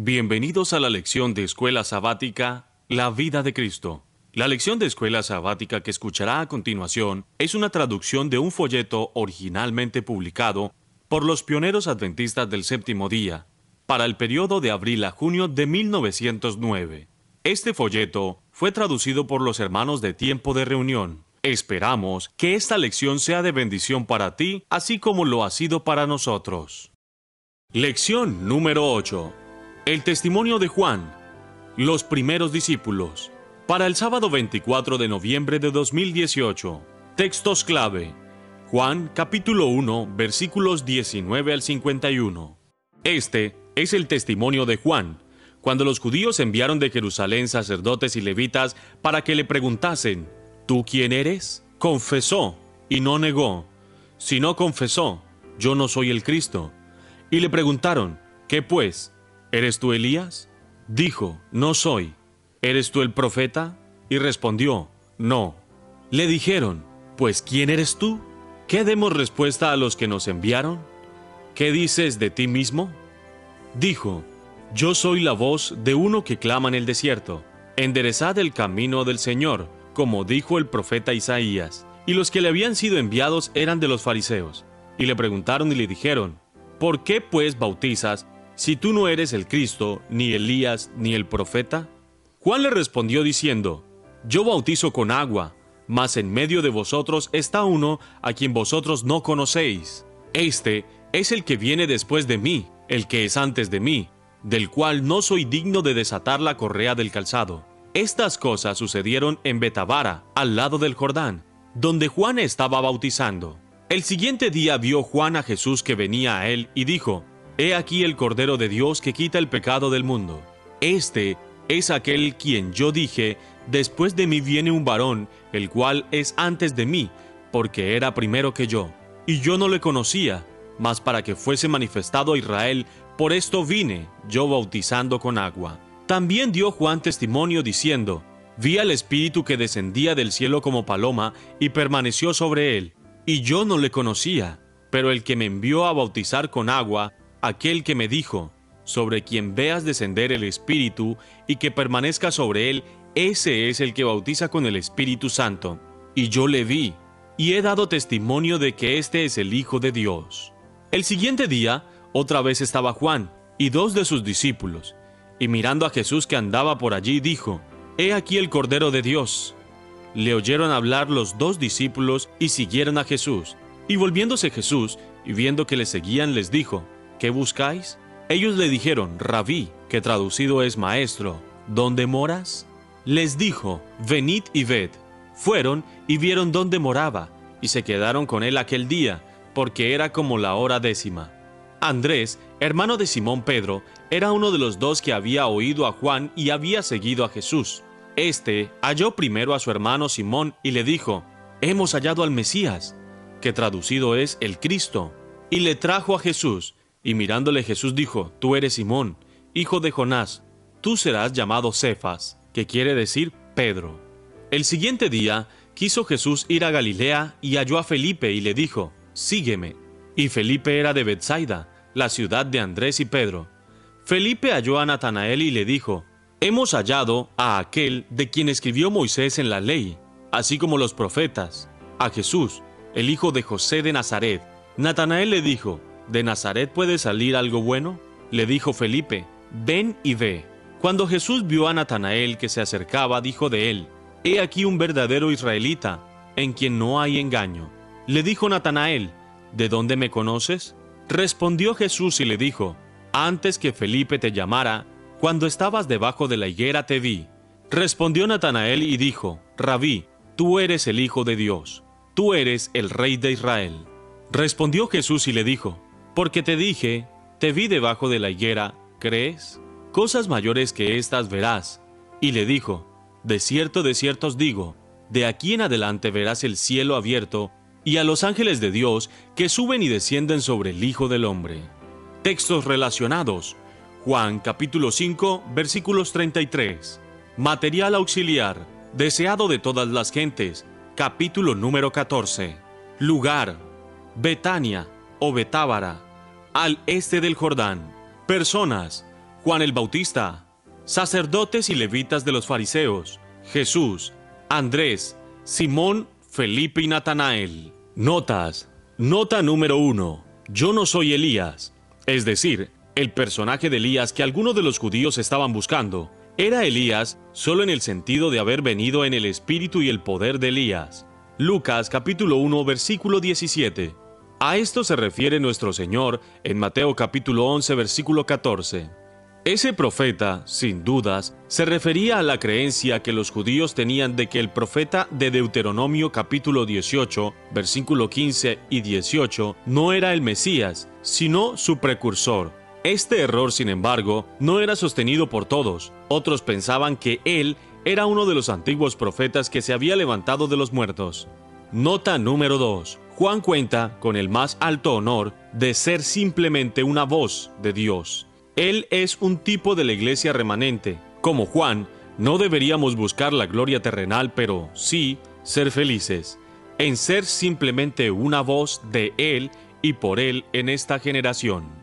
Bienvenidos a la lección de Escuela Sabática, La vida de Cristo. La lección de Escuela Sabática que escuchará a continuación es una traducción de un folleto originalmente publicado por los pioneros adventistas del séptimo día, para el periodo de abril a junio de 1909. Este folleto fue traducido por los hermanos de Tiempo de Reunión. Esperamos que esta lección sea de bendición para ti, así como lo ha sido para nosotros. Lección número 8 el testimonio de Juan, los primeros discípulos. Para el sábado 24 de noviembre de 2018. Textos clave. Juan capítulo 1 versículos 19 al 51. Este es el testimonio de Juan, cuando los judíos enviaron de Jerusalén sacerdotes y levitas para que le preguntasen, ¿tú quién eres? Confesó y no negó. Si no confesó, yo no soy el Cristo. Y le preguntaron, ¿qué pues? ¿Eres tú Elías? Dijo, no soy. ¿Eres tú el profeta? Y respondió, no. Le dijeron, pues ¿quién eres tú? ¿Qué demos respuesta a los que nos enviaron? ¿Qué dices de ti mismo? Dijo, yo soy la voz de uno que clama en el desierto, enderezad el camino del Señor, como dijo el profeta Isaías. Y los que le habían sido enviados eran de los fariseos. Y le preguntaron y le dijeron, ¿por qué pues bautizas si tú no eres el Cristo, ni Elías, ni el profeta? Juan le respondió diciendo, Yo bautizo con agua, mas en medio de vosotros está uno a quien vosotros no conocéis. Este es el que viene después de mí, el que es antes de mí, del cual no soy digno de desatar la correa del calzado. Estas cosas sucedieron en Betabara, al lado del Jordán, donde Juan estaba bautizando. El siguiente día vio Juan a Jesús que venía a él y dijo, He aquí el Cordero de Dios que quita el pecado del mundo. Este es aquel quien yo dije, después de mí viene un varón, el cual es antes de mí, porque era primero que yo. Y yo no le conocía, mas para que fuese manifestado a Israel, por esto vine, yo bautizando con agua. También dio Juan testimonio diciendo, Vi al Espíritu que descendía del cielo como paloma y permaneció sobre él. Y yo no le conocía, pero el que me envió a bautizar con agua, aquel que me dijo, sobre quien veas descender el Espíritu y que permanezca sobre él, ese es el que bautiza con el Espíritu Santo. Y yo le vi, y he dado testimonio de que este es el Hijo de Dios. El siguiente día, otra vez estaba Juan y dos de sus discípulos, y mirando a Jesús que andaba por allí, dijo, He aquí el Cordero de Dios. Le oyeron hablar los dos discípulos y siguieron a Jesús. Y volviéndose Jesús, y viendo que le seguían, les dijo, ¿qué buscáis? Ellos le dijeron, Rabí, que traducido es maestro, ¿dónde moras? Les dijo, venid y ved. Fueron y vieron dónde moraba, y se quedaron con él aquel día, porque era como la hora décima. Andrés, hermano de Simón Pedro, era uno de los dos que había oído a Juan y había seguido a Jesús. Este halló primero a su hermano Simón y le dijo, Hemos hallado al Mesías, que traducido es el Cristo, y le trajo a Jesús. Y mirándole Jesús dijo, Tú eres Simón, hijo de Jonás, tú serás llamado Cefas, que quiere decir Pedro. El siguiente día quiso Jesús ir a Galilea y halló a Felipe y le dijo, Sígueme. Y Felipe era de Bethsaida, la ciudad de Andrés y Pedro. Felipe halló a Natanael y le dijo, Hemos hallado a aquel de quien escribió Moisés en la ley, así como los profetas, a Jesús, el hijo de José de Nazaret. Natanael le dijo, ¿De Nazaret puede salir algo bueno? Le dijo Felipe, ven y ve. Cuando Jesús vio a Natanael que se acercaba, dijo de él, He aquí un verdadero israelita, en quien no hay engaño. Le dijo Natanael, ¿De dónde me conoces? Respondió Jesús y le dijo, Antes que Felipe te llamara, cuando estabas debajo de la higuera te vi. Respondió Natanael y dijo, Rabí, tú eres el Hijo de Dios, tú eres el Rey de Israel. Respondió Jesús y le dijo, porque te dije, te vi debajo de la higuera, ¿crees? Cosas mayores que estas verás. Y le dijo, De cierto, de cierto os digo, de aquí en adelante verás el cielo abierto y a los ángeles de Dios que suben y descienden sobre el Hijo del Hombre. Textos relacionados. Juan capítulo 5 versículos 33. Material auxiliar. Deseado de todas las gentes. Capítulo número 14. Lugar. Betania o Betábara al este del Jordán. Personas. Juan el Bautista, sacerdotes y levitas de los fariseos, Jesús, Andrés, Simón, Felipe y Natanael. Notas. Nota número uno. Yo no soy Elías. Es decir, el personaje de Elías que algunos de los judíos estaban buscando. Era Elías solo en el sentido de haber venido en el espíritu y el poder de Elías. Lucas capítulo 1 versículo 17. A esto se refiere nuestro Señor en Mateo capítulo 11 versículo 14. Ese profeta, sin dudas, se refería a la creencia que los judíos tenían de que el profeta de Deuteronomio capítulo 18, versículo 15 y 18, no era el Mesías, sino su precursor. Este error, sin embargo, no era sostenido por todos. Otros pensaban que él era uno de los antiguos profetas que se había levantado de los muertos. Nota número 2. Juan cuenta con el más alto honor de ser simplemente una voz de Dios. Él es un tipo de la iglesia remanente. Como Juan, no deberíamos buscar la gloria terrenal, pero sí ser felices, en ser simplemente una voz de Él y por Él en esta generación.